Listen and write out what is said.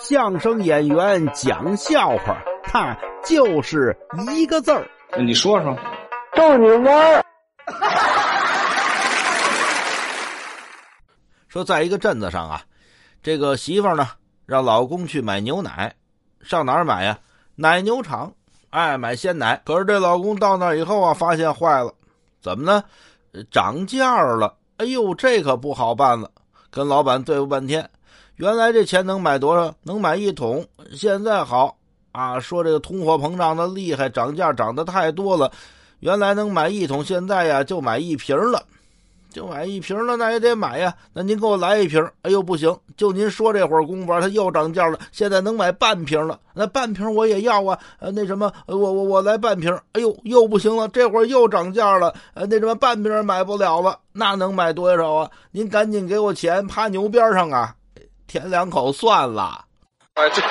相声演员讲笑话，他就是一个字儿。你说说，逗你玩儿。说在一个镇子上啊，这个媳妇儿呢让老公去买牛奶，上哪儿买呀？奶牛场，哎，买鲜奶。可是这老公到那以后啊，发现坏了，怎么呢？涨价了！哎呦，这可不好办了，跟老板对付半天。原来这钱能买多少？能买一桶。现在好啊，说这个通货膨胀的厉害，涨价涨得太多了。原来能买一桶，现在呀就买一瓶了，就买一瓶了，那也得买呀。那您给我来一瓶。哎呦，不行，就您说这会儿功夫，它又涨价了。现在能买半瓶了，那半瓶我也要啊。呃，那什么，我我我来半瓶。哎呦，又不行了，这会儿又涨价了。呃，那什么，半瓶买不了了，那能买多少啊？您赶紧给我钱，趴牛边上啊！舔两口算了。啊，这。